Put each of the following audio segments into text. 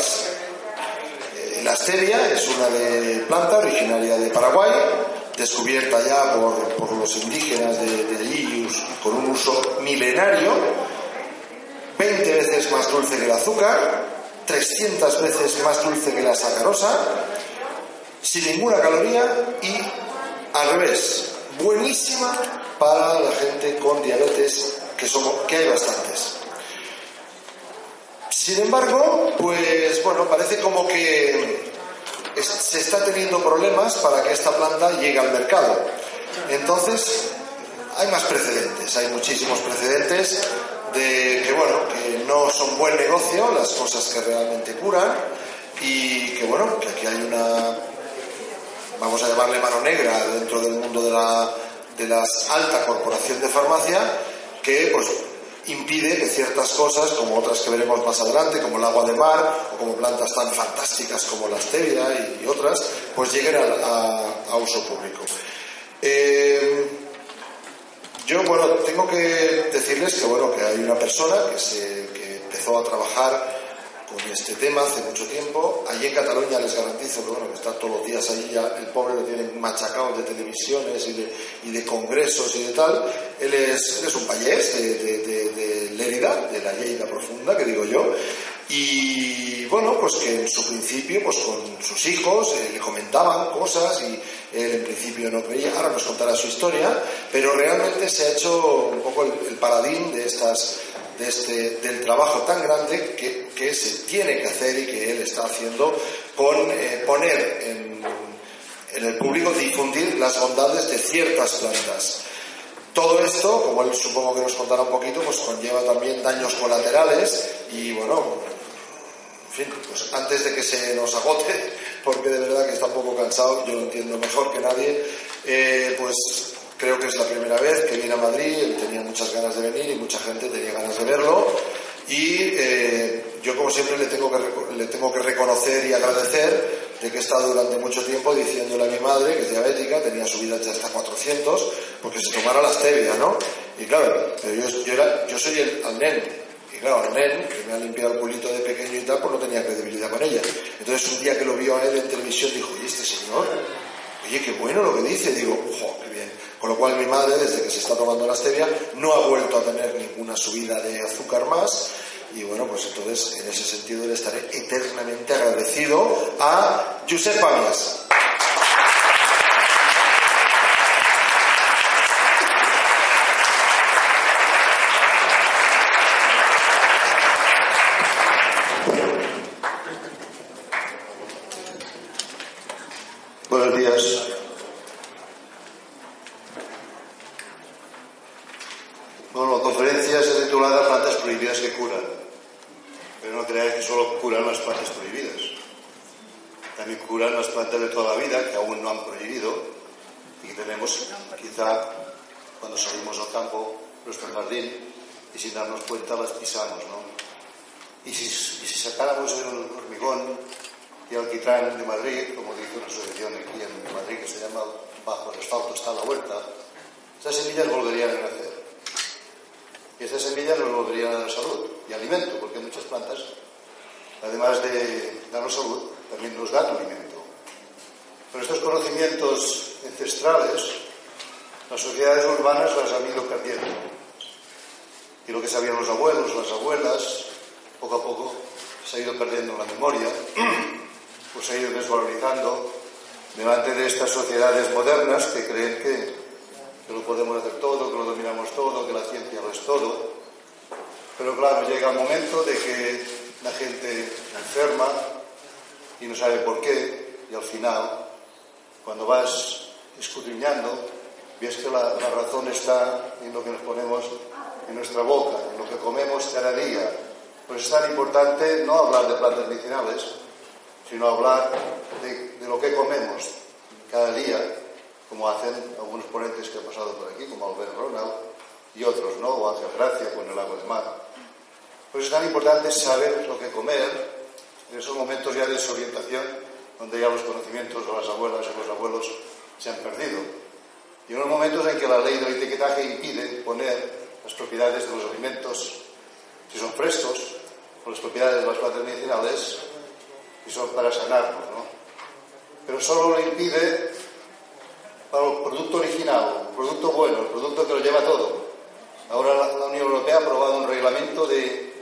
Eh, La stevia es una de planta originaria de Paraguay, descubierta ya por, los indígenas de, de con un uso milenario, 20 veces más dulce que el azúcar, 300 veces más dulce que la sacarosa, sin ninguna caloría y al revés, buenísima para la gente con diabetes, que hay bastantes. Sin embargo, pues bueno, parece como que se está teniendo problemas para que esta planta llegue al mercado. Entonces, hay más precedentes, hay muchísimos precedentes de que bueno, que no son buen negocio las cosas que realmente curan y que bueno, que aquí hay una vamos a llamarle mano negra dentro del mundo de la de la alta corporación de farmacia que pues impide que ciertas cosas como otras que veremos más adelante como el agua de mar o como plantas tan fantásticas como la stevia y, otras pues lleguen a, a- a uso público. Eh, yo, bueno, tengo que decirles que, bueno, que hay una persona que, se, que empezó a trabajar con este tema hace mucho tiempo. Allí en Cataluña les garantizo que, bueno, que está todos los días allí, ya el pobre lo tienen machacado de televisiones y de, y de congresos y de tal. Él es, él es un payés de, de, de, de Lérida, de la Lleida Profunda, que digo yo. Y bueno, pues que en su principio, pues con sus hijos eh, le comentaban cosas y él en principio no creía, ahora nos contará su historia, pero realmente se ha hecho un poco el, el de estas, de este, del trabajo tan grande que, que se tiene que hacer y que él está haciendo con eh, poner en, en el público, difundir las bondades de ciertas plantas. Todo esto, como él supongo que nos contará un poquito, pues conlleva también daños colaterales y bueno, en fin, pues antes de que se nos agote, porque de verdad que está un poco cansado, yo lo entiendo mejor que nadie, eh, pues creo que es la primera vez que viene a Madrid, él tenía muchas ganas de venir y mucha gente tenía ganas de verlo y eh, yo como siempre le tengo, que, le tengo que reconocer y agradecer de que he estado durante mucho tiempo diciéndole a mi madre, que es diabética, tenía subidas ya hasta 400, porque se tomara la stevia, ¿no? Y claro, pero yo, yo, era, yo soy el, al nen, y claro, el nen, que me ha limpiado el culito de pequeño y tal, pues no tenía credibilidad con ella. Entonces un día que lo vio a él en televisión dijo, ¿y este señor? Oye, qué bueno lo que dice. Digo, ¡jo, qué bien! Con lo cual mi madre, desde que se está tomando la stevia, no ha vuelto a tener ninguna subida de azúcar más. Y bueno, pues entonces en ese sentido le estaré eternamente agradecido a Josep Pamias. Buenos días. Bueno, la conferencia se titulada Plantas prohibidas que curan. Pero no creáis que solo curan las plantas prohibidas. También curan las plantas de toda la vida que aún no han prohibido y que tenemos quizá cuando salimos al campo, nuestro jardín, y sin darnos cuenta las pisamos, ¿no? Y si, y si sacáramos el hormigón y alquitrán de Madrid, como dice una asociación aquí en Madrid que se llama Bajo el asfalto está la huerta, esas semillas volverían a nacer. Y esas semillas nos volverían a dar salud y alimento, porque muchas plantas, además de darnos salud, también nos dan alimento. Pero estos conocimientos ancestrales, las sociedades urbanas las han ido perdiendo. Y lo que sabían los abuelos, las abuelas, poco a poco se ha ido perdiendo en la memoria, pues se ha ido desvalorizando delante de estas sociedades modernas que creen que, que lo podemos hacer todo, que lo dominamos todo, que la ciencia lo es todo. Pero claro, llega el momento de que la gente enferma y no sabe por qué, y al final, cuando vas escudriñando, ves que la, razón está en lo que nos ponemos en nuestra boca, en lo que comemos cada día, pues es tan importante no hablar de plantas medicinales, sino hablar de, de lo que comemos cada día, como hacen algunos ponentes que han pasado por aquí, como Albert Ronald y otros, ¿no? O Ángel Gracia con el agua de mar. Pues es tan importante saber lo que comer en esos momentos ya de desorientación, donde ya los conocimientos de las abuelas y los abuelos se han perdido. Y unos momentos en que la ley del etiquetaje impide poner las propiedades de los alimentos, si son frescos, o las propiedades de las plantas medicinales, si son para sanarnos, ¿no? Pero solo lo impide para el producto original, el producto bueno, el producto que lo lleva todo. Ahora la Unión Europea ha aprobado un reglamento de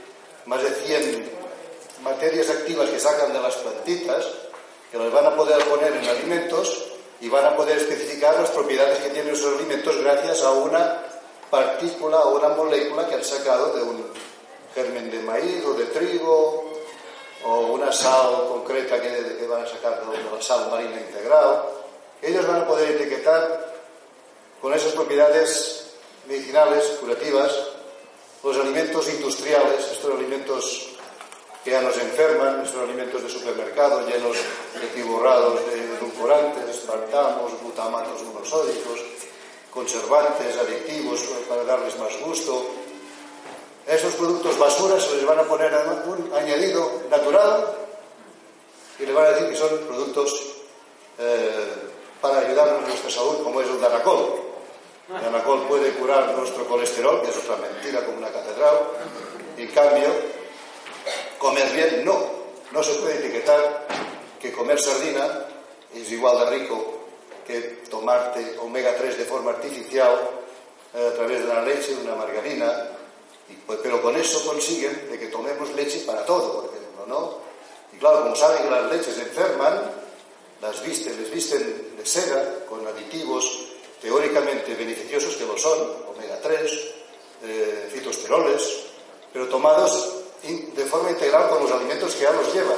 más de 100 materias activas que sacan de las plantitas, que las van a poder poner en alimentos y van a poder especificar las propiedades que tienen esos alimentos gracias a una partícula o una molécula que han sacado de un germen de maíz o de trigo o una sal concreta que, que van a sacar de la sal marina integral. Ellos van a poder etiquetar con esas propiedades medicinales, curativas, los alimentos industriales, estos alimentos que ya nos enferman, estos alimentos de supermercado llenos de tiborrados de edulcorantes, espartamos, glutamatos monosódicos, conservantes, aditivos para darles más gusto. A esos productos basuras se les van a poner un añadido natural y le van a decir que son productos eh, para ayudarnos en nuestra salud, como es el danacol. El danacol puede curar nuestro colesterol, que es otra mentira como una catedral. En cambio, comer bien no. No se puede etiquetar que comer sardina es igual de rico que tomarte omega 3 de forma artificial eh, a través de la leche, de una margarina, pues, pero con eso consiguen de que tomemos leche para todo, por ejemplo, ¿no? Y claro, como saben que las leches enferman, las visten, les visten de seda con aditivos teóricamente beneficiosos que lo son, omega 3, eh, fitosteroles, pero tomados de forma integral con los alimentos que ya los llevan.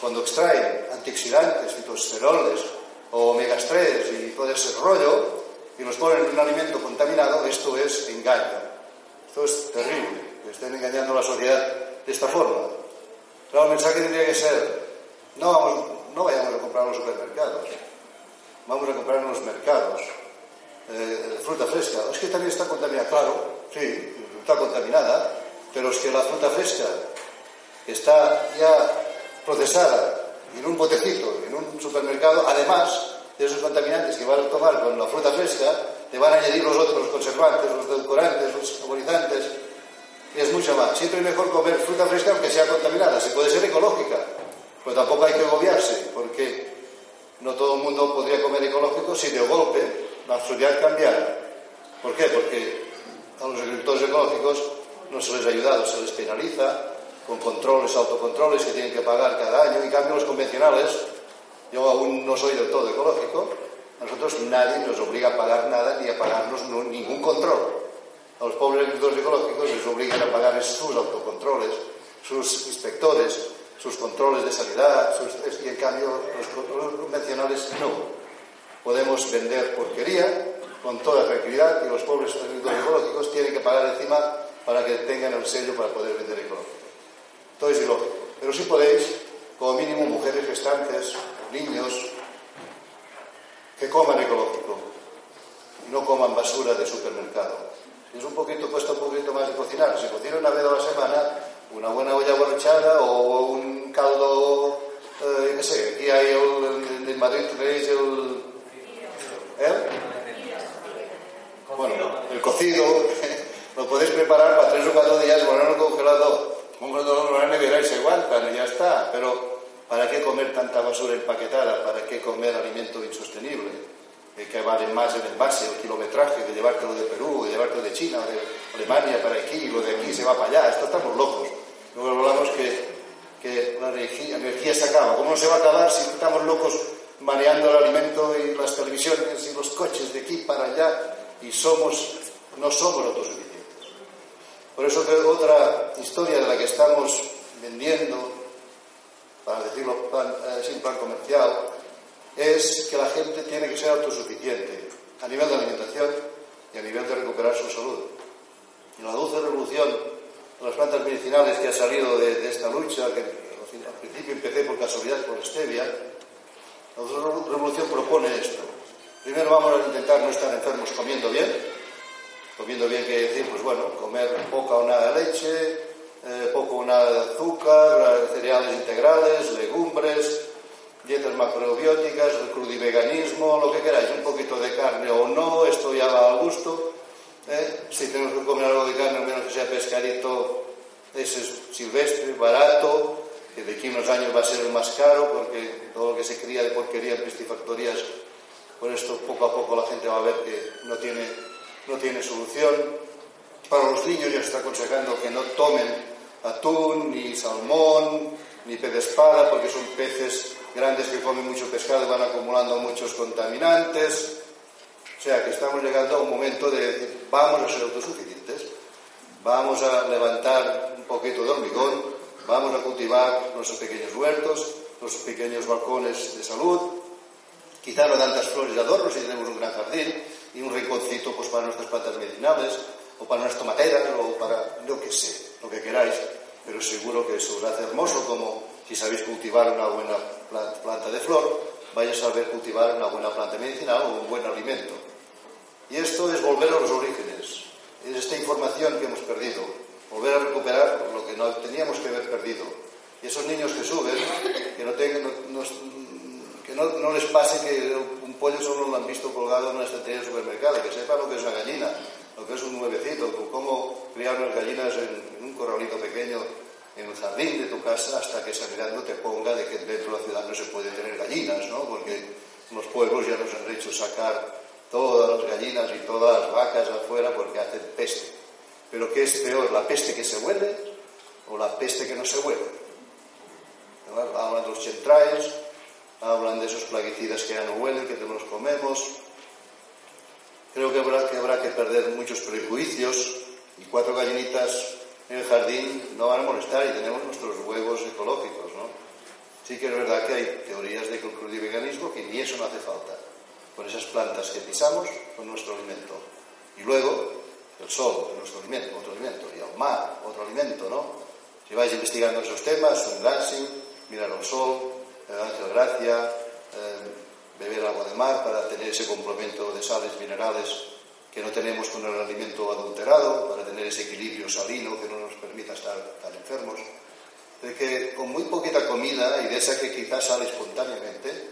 Cuando extraen antioxidantes, fitosteroles, o omegas 3 y todo ese rollo y los ponen en un alimento contaminado, esto es engaño. Esto es terrible, que estén engañando a la sociedad de esta forma. Claro, el mensaje tendría que ser, no, vamos, no vayamos a comprar en los supermercados, vamos a comprar en los mercados. Eh, fruta fresca, es que también está contaminada, claro, sí, está contaminada, pero es que la fruta fresca está ya procesada en un botecito, en un supermercado, además de esos contaminantes que van a tomar con la fruta fresca, te van a añadir los otros conservantes, los edulcorantes, los saborizantes, es mucho más. Siempre es mejor comer fruta fresca aunque sea contaminada, se puede ser ecológica, pero tampoco hay que agobiarse, porque no todo el mundo podría comer ecológico si de golpe la sociedad cambiara. ¿Por qué? Porque a los agricultores ecológicos no se les ha ayudado, se les penaliza, con controles, autocontroles que tienen que pagar cada año. En cambio, los convencionales, yo aún no soy del todo ecológico, nosotros nadie nos obliga a pagar nada ni a pagarnos ningún control. A los pobres agricultores ecológicos les obligan a pagar sus autocontroles, sus inspectores, sus controles de sanidad, y en cambio los, los convencionales no. Podemos vender porquería con toda tranquilidad y los pobres agricultores ecológicos tienen que pagar encima para que tengan el sello para poder vender ecológico. Todo es ilógico. Pero sí podéis, como mínimo, mujeres gestantes, niños, que coman ecológico y no coman basura de supermercado. Si es un poquito, cuesta un poquito más de cocinar. Si cocina una vez a la semana, una buena olla borrachada o un caldo, eh, qué sé, aquí hay el, en Madrid tenéis el... ¿Eh? Bueno, el cocido, lo podéis preparar para tres o cuatro días, ponerlo en el congelador un lo la nevera y se aguantan y ya está. Pero ¿para qué comer tanta basura empaquetada? ¿Para qué comer alimento insostenible? que vale más el envase, el kilometraje de llevártelo de Perú, de llevártelo de China, de Alemania para aquí, lo de aquí se va para allá. Esto estamos locos. Luego hablamos que, que la energía, se acaba. ¿Cómo no se va a acabar si estamos locos maneando el alimento y las televisiones y los coches de aquí para allá y somos, no somos autosuficientes? Por eso que otra historia de la que estamos vendiendo, para decirlo eh, sin plan comercial, es que la gente tiene que ser autosuficiente a nivel de alimentación y a nivel de recuperar su salud. Y la dulce revolución las plantas medicinales que ha salido de, esta lucha, que al principio empecé por casualidad por stevia, la revolución propone esto. Primero vamos a intentar no estar enfermos comiendo bien. Comiendo bien quiere decir, pues bueno, comer poca o nada de leche, eh, poco o nada de azúcar, cereales integrales, legumbres, dietas macrobióticas, crudiveganismo, lo que queráis, un poquito de carne o no, esto ya va al gusto. ¿eh? Si tenemos que comer algo de carne, al menos que sea pescadito, ese es silvestre, barato, que de aquí a unos años va a ser el más caro, porque todo lo que se cría de porquería en piscifactorías, por esto poco a poco la gente va a ver que no tiene, no tiene solución. Para los niños ya se está aconsejando que no tomen atún, ni salmón, ni pez de espada, porque son peces grandes que comen mucho pescado y van acumulando muchos contaminantes. O sea que estamos llegando a un momento de decir, vamos a ser autosuficientes, vamos a levantar un poquito de hormigón, vamos a cultivar nuestros pequeños huertos, nuestros pequeños balcones de salud, quizá no tantas flores de adorno si tenemos un gran jardín y un rinconcito pues, para nuestras plantas medicinales o para nuestras tomateras o para lo que sé, lo que queráis, pero seguro que eso os hace hermoso como si sabéis cultivar una buena planta de flor, vais a saber cultivar una buena planta medicinal o un buen alimento. Y esto es volver a los orígenes. Es esta información que hemos perdido. Volver a recuperar lo que no teníamos que haber perdido. Y esos niños que suben, que no, que no, les pase que un pollo solo lo han visto colgado en una estantería del supermercado, que sepan lo que es una gallina, lo que es un nuevecito, cómo criar unas gallinas en un corralito pequeño en el jardín de tu casa hasta que Sanidad no te ponga de que dentro de la ciudad no se puede tener gallinas, ¿no? Porque los pueblos ya nos han hecho sacar todas las gallinas y todas las vacas afuera porque hacen peste. Pero ¿qué es peor, la peste que se huele o la peste que no se huele? Hablan de los chemtrails, hablan de esos plaguicidas que ya no huelen, que te los comemos. Creo que habrá, que habrá que perder muchos prejuicios y cuatro gallinitas en el jardín no van a molestar y tenemos nuestros huevos ecológicos, ¿no? Sí que es verdad que hay teorías de el veganismo que ni eso no hace falta, con esas plantas que pisamos, con nuestro alimento. Y luego, el sol, nuestro alimento, otro alimento, y el mar, otro alimento, ¿no? Si vais investigando esos temas, un dancing, mirar al sol, el ángel gracia, eh, beber agua de mar para tener ese complemento de sales minerales que no tenemos con el alimento adulterado, para tener ese equilibrio salino que no nos permita estar tan enfermos. De que con muy poquita comida y de esa que quizás sale espontáneamente,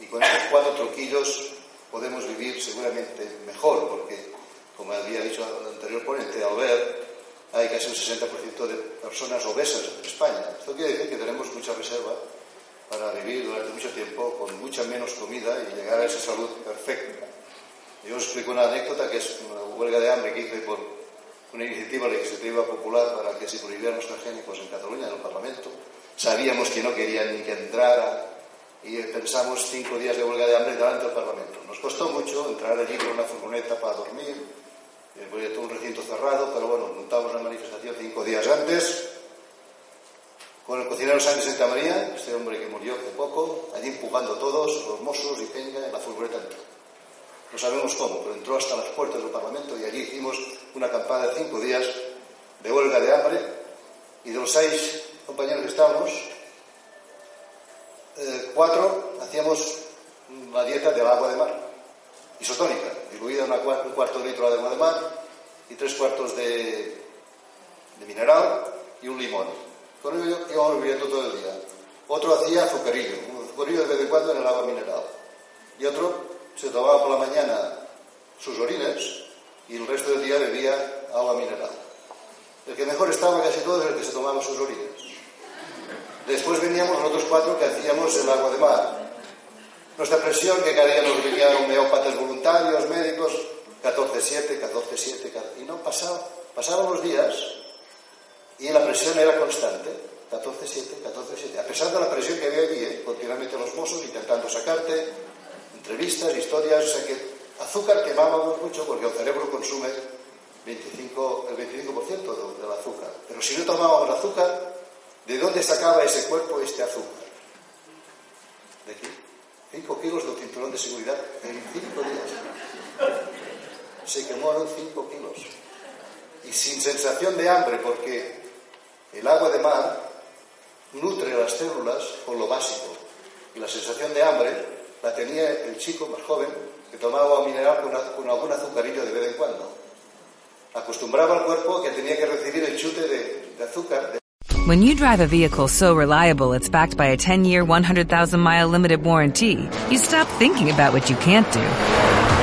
y con esos cuatro troquillos podemos vivir seguramente mejor, porque, como había dicho el anterior ponente, Albert, hay casi un 60% de personas obesas en España. Esto quiere decir que tenemos mucha reserva para vivir durante mucho tiempo con mucha menos comida y llegar a esa salud perfecta. Yo os explico una anécdota que es una huelga de hambre que hice por una iniciativa legislativa popular para que se prohibieran los transgénicos en Cataluña, en el Parlamento. Sabíamos que no querían ni que entrara y pensamos cinco días de huelga de hambre delante del Parlamento. Nos costó mucho entrar allí con una furgoneta para dormir, eh, todo un recinto cerrado, pero bueno, montamos la manifestación cinco días antes con el cocinero Sánchez Santa María, este hombre que murió hace poco, allí empujando todos, los mozos y Peña, en la furgoneta entró. No sabemos cómo, pero entró hasta las puertas del Parlamento y allí hicimos una campaña de cinco días de huelga de hambre y de los seis compañeros que estábamos, eh, cuatro hacíamos una dieta del agua de mar, isotónica, diluida en un cuarto de litro de agua de mar y tres cuartos de, mineral y un limón. Con ello íbamos viviendo todo el día. Otro hacía azucarillo, un azucarillo de vez en cuando en el agua mineral. Y otro se tomaba por la mañana sus orines y el resto del día bebía agua mineral. El que mejor estaba casi todo es el que se tomaba sus orines. Después veníamos los otros cuatro que hacíamos el agua de mar. Nuestra presión, que cada día nos venían homeópatas voluntarios, médicos, 14-7, 14-7, y no pasaba, pasaban los días y la presión era constante, 14-7, 14-7, a pesar de la presión que había allí, ¿eh? continuamente los mozos intentando sacarte, entrevistas, historias, o sea que azúcar quemábamos mucho porque el cerebro consume 25, el 25% del azúcar. Pero si no tomábamos azúcar, ¿de dónde sacaba ese cuerpo este azúcar? ¿De aquí? 5 kilos de cinturón de seguridad en 5 días. Se quemaron 5 kilos. y sin sensación de hambre, porque el agua de mar nutre las células con lo básico. Y la sensación de hambre la tenía el chico más joven que tomaba agua mineral con, algún azucarillo de vez en cuando. Acostumbraba al cuerpo que tenía que recibir el chute de, de azúcar. De When you drive a vehicle so reliable it's backed by a 10-year, 100,000-mile limited warranty, you stop thinking about what you can't do